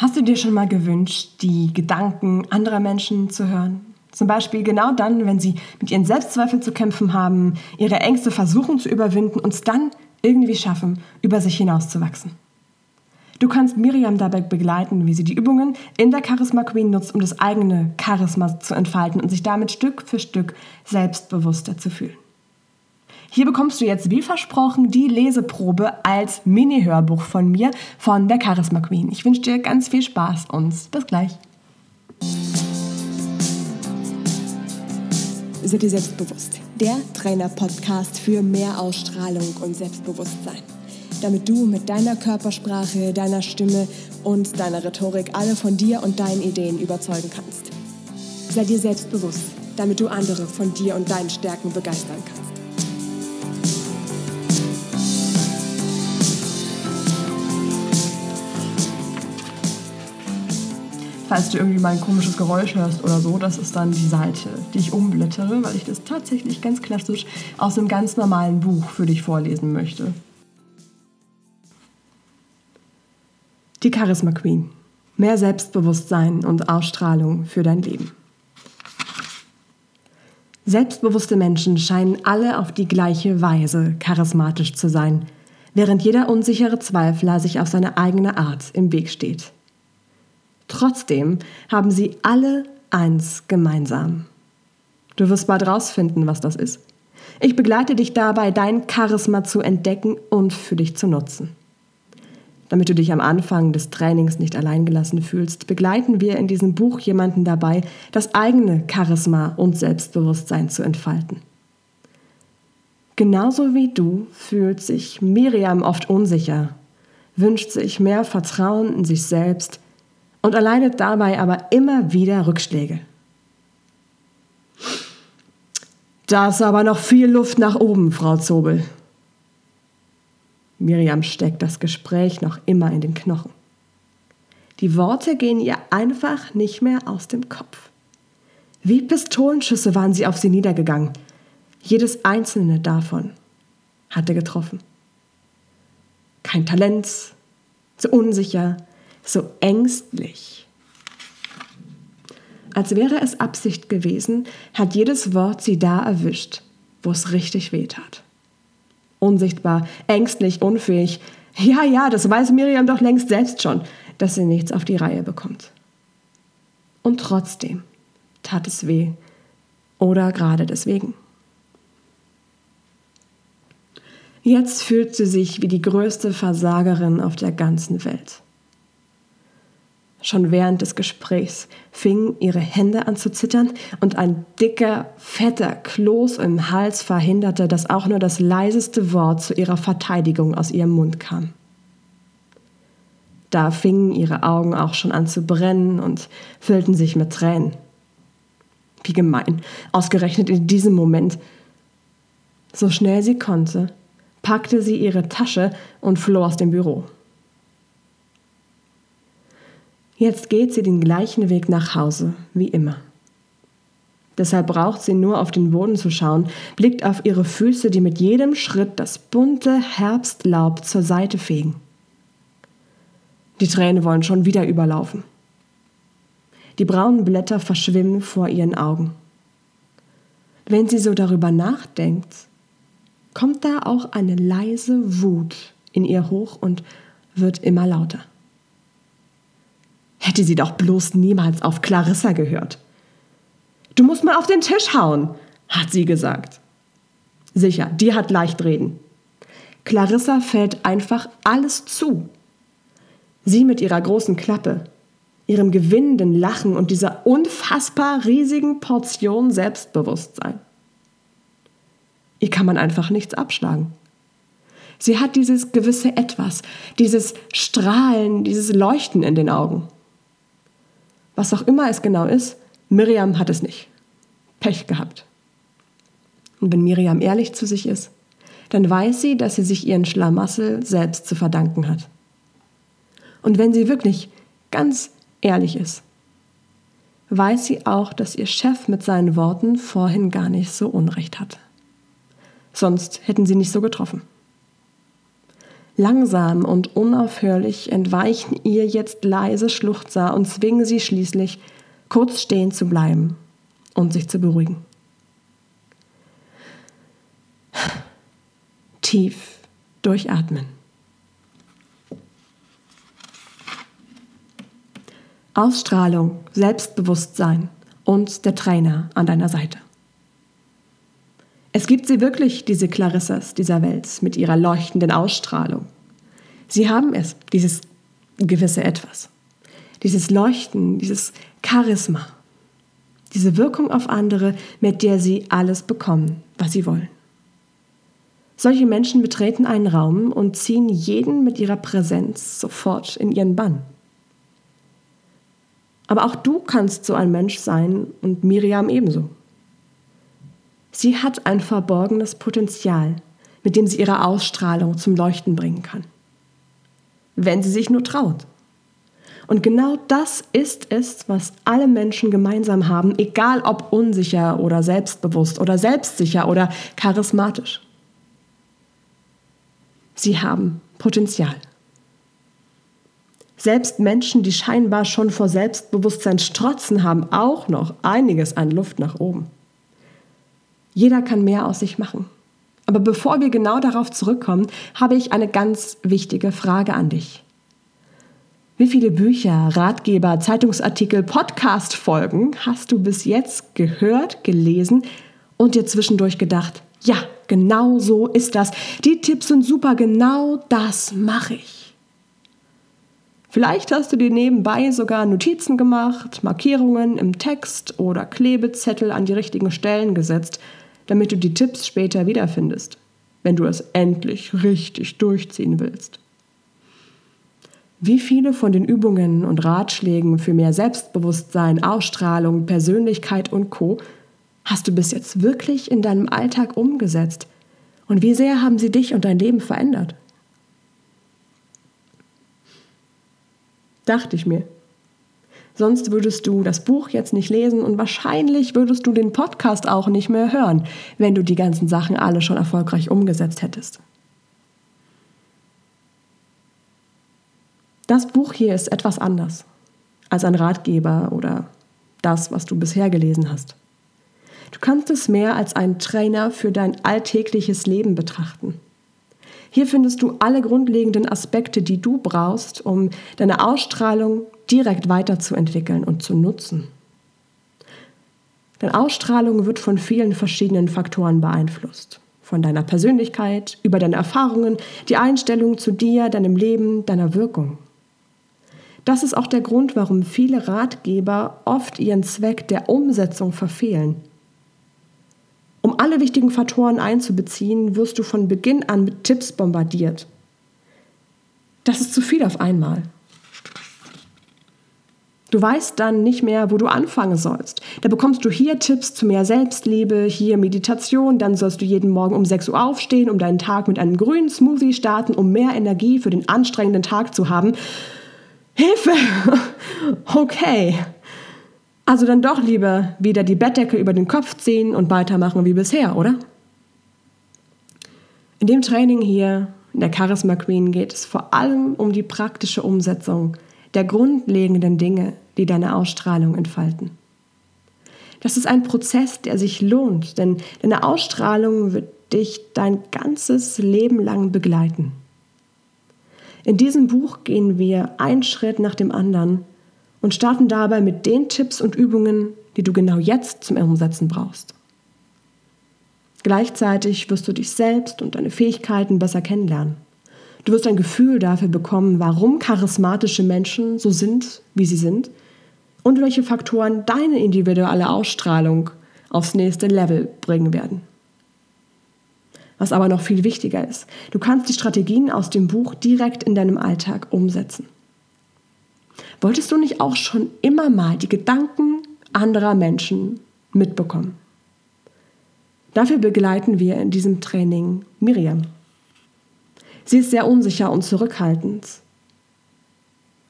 Hast du dir schon mal gewünscht, die Gedanken anderer Menschen zu hören? Zum Beispiel genau dann, wenn sie mit ihren Selbstzweifeln zu kämpfen haben, ihre Ängste versuchen zu überwinden und es dann irgendwie schaffen, über sich hinauszuwachsen. Du kannst Miriam dabei begleiten, wie sie die Übungen in der Charisma Queen nutzt, um das eigene Charisma zu entfalten und sich damit Stück für Stück selbstbewusster zu fühlen. Hier bekommst du jetzt wie versprochen die Leseprobe als Mini-Hörbuch von mir von der Charisma Queen. Ich wünsche dir ganz viel Spaß und bis gleich. Sei dir selbstbewusst. Der Trainer-Podcast für mehr Ausstrahlung und Selbstbewusstsein. Damit du mit deiner Körpersprache, deiner Stimme und deiner Rhetorik alle von dir und deinen Ideen überzeugen kannst. Sei dir selbstbewusst, damit du andere von dir und deinen Stärken begeistern kannst. Falls du irgendwie mal ein komisches Geräusch hörst oder so, das ist dann die Seite, die ich umblättere, weil ich das tatsächlich ganz klassisch aus einem ganz normalen Buch für dich vorlesen möchte. Die Charisma Queen. Mehr Selbstbewusstsein und Ausstrahlung für dein Leben. Selbstbewusste Menschen scheinen alle auf die gleiche Weise charismatisch zu sein, während jeder unsichere Zweifler sich auf seine eigene Art im Weg steht. Trotzdem haben sie alle eins gemeinsam. Du wirst bald rausfinden, was das ist. Ich begleite dich dabei, dein Charisma zu entdecken und für dich zu nutzen. Damit du dich am Anfang des Trainings nicht alleingelassen fühlst, begleiten wir in diesem Buch jemanden dabei, das eigene Charisma und Selbstbewusstsein zu entfalten. Genauso wie du fühlt sich Miriam oft unsicher, wünscht sich mehr Vertrauen in sich selbst, und erleidet dabei aber immer wieder Rückschläge. Da ist aber noch viel Luft nach oben, Frau Zobel. Miriam steckt das Gespräch noch immer in den Knochen. Die Worte gehen ihr einfach nicht mehr aus dem Kopf. Wie Pistolenschüsse waren sie auf sie niedergegangen. Jedes einzelne davon hatte getroffen. Kein Talent, so unsicher, so ängstlich. Als wäre es Absicht gewesen, hat jedes Wort sie da erwischt, wo es richtig weh tat. Unsichtbar, ängstlich, unfähig. Ja, ja, das weiß Miriam doch längst selbst schon, dass sie nichts auf die Reihe bekommt. Und trotzdem tat es weh. Oder gerade deswegen. Jetzt fühlt sie sich wie die größte Versagerin auf der ganzen Welt. Schon während des Gesprächs fingen ihre Hände an zu zittern und ein dicker, fetter Kloß im Hals verhinderte, dass auch nur das leiseste Wort zu ihrer Verteidigung aus ihrem Mund kam. Da fingen ihre Augen auch schon an zu brennen und füllten sich mit Tränen. Wie gemein, ausgerechnet in diesem Moment. So schnell sie konnte, packte sie ihre Tasche und floh aus dem Büro. Jetzt geht sie den gleichen Weg nach Hause wie immer. Deshalb braucht sie nur auf den Boden zu schauen, blickt auf ihre Füße, die mit jedem Schritt das bunte Herbstlaub zur Seite fegen. Die Tränen wollen schon wieder überlaufen. Die braunen Blätter verschwimmen vor ihren Augen. Wenn sie so darüber nachdenkt, kommt da auch eine leise Wut in ihr hoch und wird immer lauter hätte sie doch bloß niemals auf Clarissa gehört. Du musst mal auf den Tisch hauen, hat sie gesagt. Sicher, die hat leicht reden. Clarissa fällt einfach alles zu. Sie mit ihrer großen Klappe, ihrem gewinnenden Lachen und dieser unfassbar riesigen Portion Selbstbewusstsein. Ihr kann man einfach nichts abschlagen. Sie hat dieses gewisse Etwas, dieses Strahlen, dieses Leuchten in den Augen. Was auch immer es genau ist, Miriam hat es nicht. Pech gehabt. Und wenn Miriam ehrlich zu sich ist, dann weiß sie, dass sie sich ihren Schlamassel selbst zu verdanken hat. Und wenn sie wirklich ganz ehrlich ist, weiß sie auch, dass ihr Chef mit seinen Worten vorhin gar nicht so Unrecht hat. Sonst hätten sie nicht so getroffen. Langsam und unaufhörlich entweichen ihr jetzt leise Schluchzer und zwingen sie schließlich, kurz stehen zu bleiben und sich zu beruhigen. Tief durchatmen. Ausstrahlung, Selbstbewusstsein und der Trainer an deiner Seite. Es gibt sie wirklich, diese Clarissas dieser Welt, mit ihrer leuchtenden Ausstrahlung. Sie haben es, dieses gewisse Etwas. Dieses Leuchten, dieses Charisma. Diese Wirkung auf andere, mit der sie alles bekommen, was sie wollen. Solche Menschen betreten einen Raum und ziehen jeden mit ihrer Präsenz sofort in ihren Bann. Aber auch du kannst so ein Mensch sein und Miriam ebenso. Sie hat ein verborgenes Potenzial, mit dem sie ihre Ausstrahlung zum Leuchten bringen kann. Wenn sie sich nur traut. Und genau das ist es, was alle Menschen gemeinsam haben, egal ob unsicher oder selbstbewusst oder selbstsicher oder charismatisch. Sie haben Potenzial. Selbst Menschen, die scheinbar schon vor Selbstbewusstsein strotzen, haben auch noch einiges an Luft nach oben. Jeder kann mehr aus sich machen. Aber bevor wir genau darauf zurückkommen, habe ich eine ganz wichtige Frage an dich. Wie viele Bücher, Ratgeber, Zeitungsartikel, Podcast-Folgen hast du bis jetzt gehört, gelesen und dir zwischendurch gedacht, ja, genau so ist das. Die Tipps sind super, genau das mache ich. Vielleicht hast du dir nebenbei sogar Notizen gemacht, Markierungen im Text oder Klebezettel an die richtigen Stellen gesetzt damit du die Tipps später wiederfindest, wenn du es endlich richtig durchziehen willst. Wie viele von den Übungen und Ratschlägen für mehr Selbstbewusstsein, Ausstrahlung, Persönlichkeit und Co hast du bis jetzt wirklich in deinem Alltag umgesetzt? Und wie sehr haben sie dich und dein Leben verändert? Dachte ich mir. Sonst würdest du das Buch jetzt nicht lesen und wahrscheinlich würdest du den Podcast auch nicht mehr hören, wenn du die ganzen Sachen alle schon erfolgreich umgesetzt hättest. Das Buch hier ist etwas anders als ein Ratgeber oder das, was du bisher gelesen hast. Du kannst es mehr als ein Trainer für dein alltägliches Leben betrachten. Hier findest du alle grundlegenden Aspekte, die du brauchst, um deine Ausstrahlung direkt weiterzuentwickeln und zu nutzen. Denn Ausstrahlung wird von vielen verschiedenen Faktoren beeinflusst. Von deiner Persönlichkeit, über deine Erfahrungen, die Einstellung zu dir, deinem Leben, deiner Wirkung. Das ist auch der Grund, warum viele Ratgeber oft ihren Zweck der Umsetzung verfehlen. Um alle wichtigen Faktoren einzubeziehen, wirst du von Beginn an mit Tipps bombardiert. Das ist zu viel auf einmal. Du weißt dann nicht mehr, wo du anfangen sollst. Da bekommst du hier Tipps zu mehr Selbstliebe, hier Meditation, dann sollst du jeden Morgen um 6 Uhr aufstehen, um deinen Tag mit einem grünen Smoothie starten, um mehr Energie für den anstrengenden Tag zu haben. Hilfe! Okay. Also dann doch lieber wieder die Bettdecke über den Kopf ziehen und weitermachen wie bisher, oder? In dem Training hier, in der Charisma Queen, geht es vor allem um die praktische Umsetzung der grundlegenden Dinge, die deine Ausstrahlung entfalten. Das ist ein Prozess, der sich lohnt, denn deine Ausstrahlung wird dich dein ganzes Leben lang begleiten. In diesem Buch gehen wir einen Schritt nach dem anderen und starten dabei mit den Tipps und Übungen, die du genau jetzt zum Umsetzen brauchst. Gleichzeitig wirst du dich selbst und deine Fähigkeiten besser kennenlernen. Du wirst ein Gefühl dafür bekommen, warum charismatische Menschen so sind, wie sie sind und welche Faktoren deine individuelle Ausstrahlung aufs nächste Level bringen werden. Was aber noch viel wichtiger ist, du kannst die Strategien aus dem Buch direkt in deinem Alltag umsetzen. Wolltest du nicht auch schon immer mal die Gedanken anderer Menschen mitbekommen? Dafür begleiten wir in diesem Training Miriam. Sie ist sehr unsicher und zurückhaltend,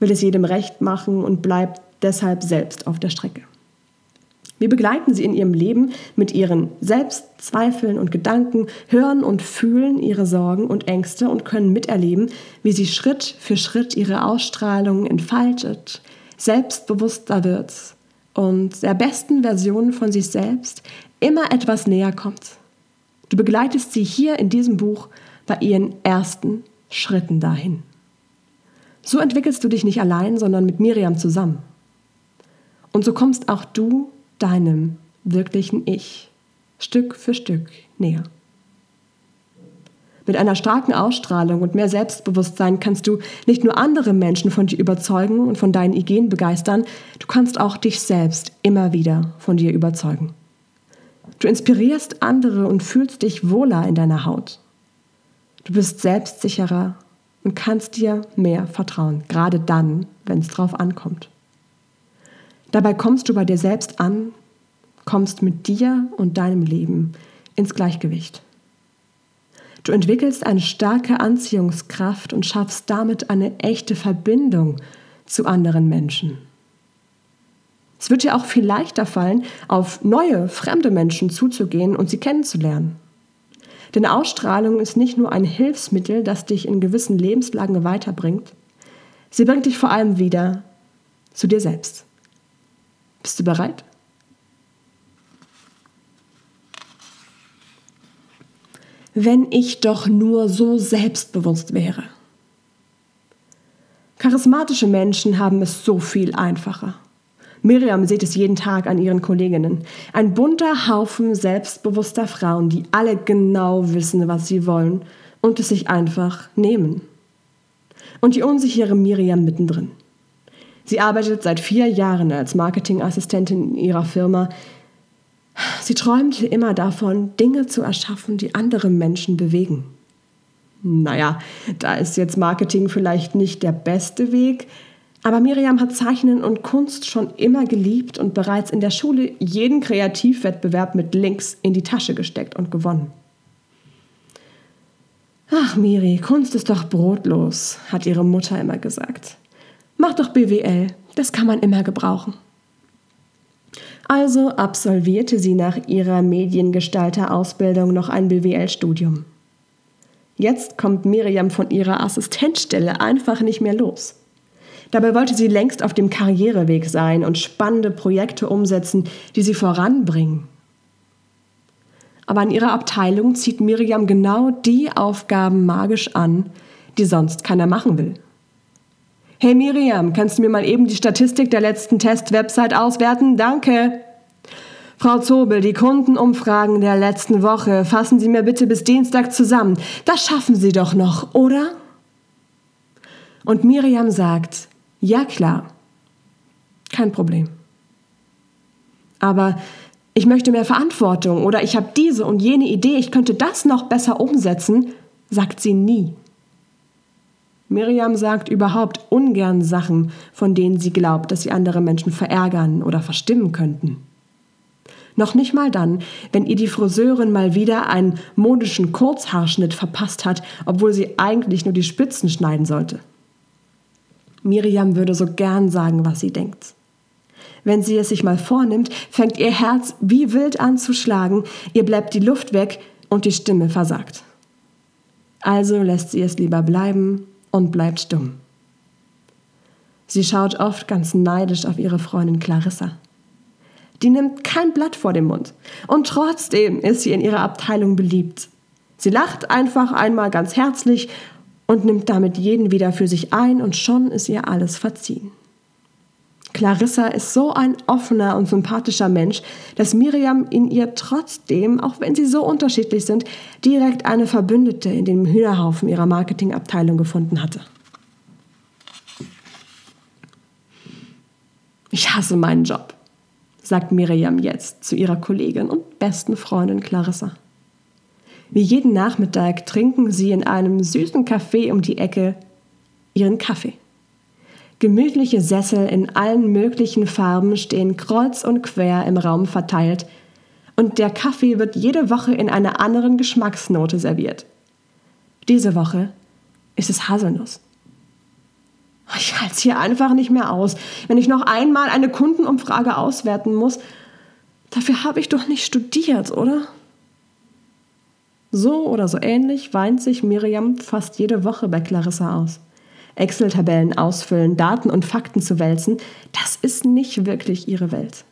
will es jedem recht machen und bleibt deshalb selbst auf der Strecke. Wir begleiten sie in ihrem Leben mit ihren Selbstzweifeln und Gedanken, hören und fühlen ihre Sorgen und Ängste und können miterleben, wie sie Schritt für Schritt ihre Ausstrahlung entfaltet, selbstbewusster wird und der besten Version von sich selbst immer etwas näher kommt. Du begleitest sie hier in diesem Buch bei ihren ersten Schritten dahin. So entwickelst du dich nicht allein, sondern mit Miriam zusammen. Und so kommst auch du deinem wirklichen Ich Stück für Stück näher. Mit einer starken Ausstrahlung und mehr Selbstbewusstsein kannst du nicht nur andere Menschen von dir überzeugen und von deinen Ideen begeistern, du kannst auch dich selbst immer wieder von dir überzeugen. Du inspirierst andere und fühlst dich wohler in deiner Haut. Du bist selbstsicherer und kannst dir mehr vertrauen, gerade dann, wenn es drauf ankommt. Dabei kommst du bei dir selbst an, kommst mit dir und deinem Leben ins Gleichgewicht. Du entwickelst eine starke Anziehungskraft und schaffst damit eine echte Verbindung zu anderen Menschen. Es wird dir auch viel leichter fallen, auf neue, fremde Menschen zuzugehen und sie kennenzulernen. Denn Ausstrahlung ist nicht nur ein Hilfsmittel, das dich in gewissen Lebenslagen weiterbringt, sie bringt dich vor allem wieder zu dir selbst. Bist du bereit? Wenn ich doch nur so selbstbewusst wäre. Charismatische Menschen haben es so viel einfacher. Miriam sieht es jeden Tag an ihren Kolleginnen. Ein bunter Haufen selbstbewusster Frauen, die alle genau wissen, was sie wollen und es sich einfach nehmen. Und die unsichere Miriam mittendrin. Sie arbeitet seit vier Jahren als Marketingassistentin in ihrer Firma. Sie träumte immer davon, Dinge zu erschaffen, die andere Menschen bewegen. Naja, da ist jetzt Marketing vielleicht nicht der beste Weg, aber Miriam hat Zeichnen und Kunst schon immer geliebt und bereits in der Schule jeden Kreativwettbewerb mit Links in die Tasche gesteckt und gewonnen. Ach, Miri, Kunst ist doch brotlos, hat ihre Mutter immer gesagt. Mach doch BWL, das kann man immer gebrauchen. Also absolvierte sie nach ihrer Mediengestalter-Ausbildung noch ein BWL-Studium. Jetzt kommt Miriam von ihrer Assistenzstelle einfach nicht mehr los. Dabei wollte sie längst auf dem Karriereweg sein und spannende Projekte umsetzen, die sie voranbringen. Aber in ihrer Abteilung zieht Miriam genau die Aufgaben magisch an, die sonst keiner machen will. Hey Miriam, kannst du mir mal eben die Statistik der letzten Test-Website auswerten? Danke. Frau Zobel, die Kundenumfragen der letzten Woche fassen Sie mir bitte bis Dienstag zusammen. Das schaffen Sie doch noch, oder? Und Miriam sagt, ja klar, kein Problem. Aber ich möchte mehr Verantwortung oder ich habe diese und jene Idee, ich könnte das noch besser umsetzen, sagt sie nie. Miriam sagt überhaupt ungern Sachen, von denen sie glaubt, dass sie andere Menschen verärgern oder verstimmen könnten. Noch nicht mal dann, wenn ihr die Friseurin mal wieder einen modischen Kurzhaarschnitt verpasst hat, obwohl sie eigentlich nur die Spitzen schneiden sollte. Miriam würde so gern sagen, was sie denkt. Wenn sie es sich mal vornimmt, fängt ihr Herz wie wild an zu schlagen, ihr bleibt die Luft weg und die Stimme versagt. Also lässt sie es lieber bleiben und bleibt stumm. Sie schaut oft ganz neidisch auf ihre Freundin Clarissa. Die nimmt kein Blatt vor den Mund und trotzdem ist sie in ihrer Abteilung beliebt. Sie lacht einfach einmal ganz herzlich und nimmt damit jeden wieder für sich ein und schon ist ihr alles verziehen. Clarissa ist so ein offener und sympathischer Mensch, dass Miriam in ihr trotzdem, auch wenn sie so unterschiedlich sind, direkt eine Verbündete in dem Hühnerhaufen ihrer Marketingabteilung gefunden hatte. Ich hasse meinen Job, sagt Miriam jetzt zu ihrer Kollegin und besten Freundin Clarissa. Wie jeden Nachmittag trinken sie in einem süßen Café um die Ecke ihren Kaffee. Gemütliche Sessel in allen möglichen Farben stehen kreuz und quer im Raum verteilt und der Kaffee wird jede Woche in einer anderen Geschmacksnote serviert. Diese Woche ist es Haselnuss. Ich halte es hier einfach nicht mehr aus. Wenn ich noch einmal eine Kundenumfrage auswerten muss, Dafür habe ich doch nicht studiert, oder? So oder so ähnlich weint sich Miriam fast jede Woche bei Clarissa aus. Excel-Tabellen ausfüllen, Daten und Fakten zu wälzen, das ist nicht wirklich ihre Welt.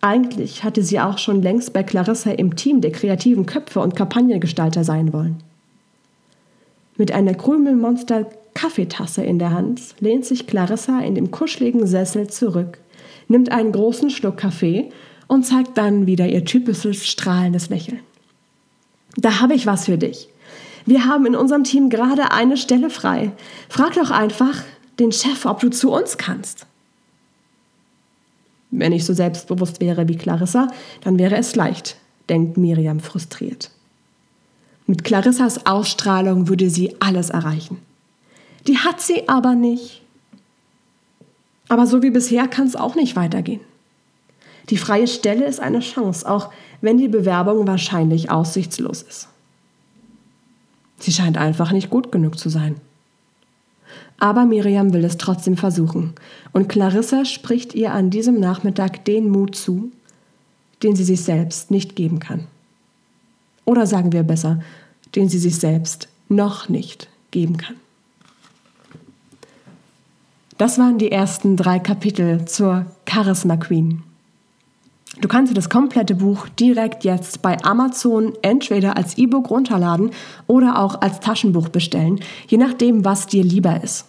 Eigentlich hatte sie auch schon längst bei Clarissa im Team der kreativen Köpfe und Kampagnengestalter sein wollen. Mit einer Krümelmonster Kaffeetasse in der Hand lehnt sich Clarissa in dem kuscheligen Sessel zurück, nimmt einen großen Schluck Kaffee und zeigt dann wieder ihr typisches strahlendes Lächeln. Da habe ich was für dich. Wir haben in unserem Team gerade eine Stelle frei. Frag doch einfach den Chef, ob du zu uns kannst. Wenn ich so selbstbewusst wäre wie Clarissa, dann wäre es leicht, denkt Miriam frustriert. Mit Clarissas Ausstrahlung würde sie alles erreichen. Die hat sie aber nicht. Aber so wie bisher kann es auch nicht weitergehen. Die freie Stelle ist eine Chance, auch wenn die Bewerbung wahrscheinlich aussichtslos ist. Sie scheint einfach nicht gut genug zu sein. Aber Miriam will es trotzdem versuchen und Clarissa spricht ihr an diesem Nachmittag den Mut zu, den sie sich selbst nicht geben kann. Oder sagen wir besser, den sie sich selbst noch nicht geben kann. Das waren die ersten drei Kapitel zur Charisma Queen. Du kannst dir das komplette Buch direkt jetzt bei Amazon entweder als E-Book runterladen oder auch als Taschenbuch bestellen, je nachdem, was dir lieber ist.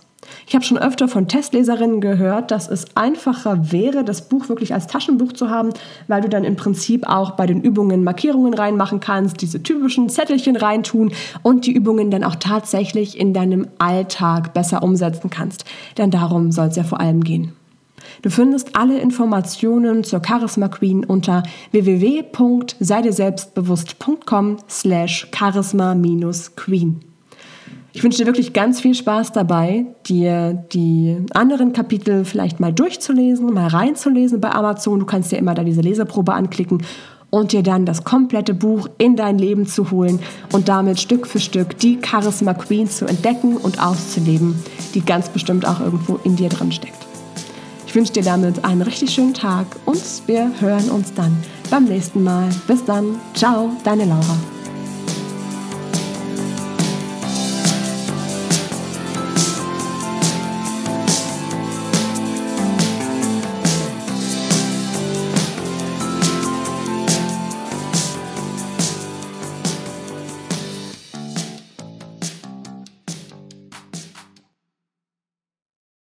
Ich habe schon öfter von Testleserinnen gehört, dass es einfacher wäre, das Buch wirklich als Taschenbuch zu haben, weil du dann im Prinzip auch bei den Übungen Markierungen reinmachen kannst, diese typischen Zettelchen reintun und die Übungen dann auch tatsächlich in deinem Alltag besser umsetzen kannst. Denn darum soll es ja vor allem gehen. Du findest alle Informationen zur Charisma Queen unter www.seideselbstbewusst.com slash charisma-queen. Ich wünsche dir wirklich ganz viel Spaß dabei, dir die anderen Kapitel vielleicht mal durchzulesen, mal reinzulesen bei Amazon. Du kannst dir immer da diese Leseprobe anklicken und dir dann das komplette Buch in dein Leben zu holen und damit Stück für Stück die Charisma Queen zu entdecken und auszuleben, die ganz bestimmt auch irgendwo in dir drin steckt. Ich wünsche dir damit einen richtig schönen Tag und wir hören uns dann beim nächsten Mal. Bis dann. Ciao, deine Laura.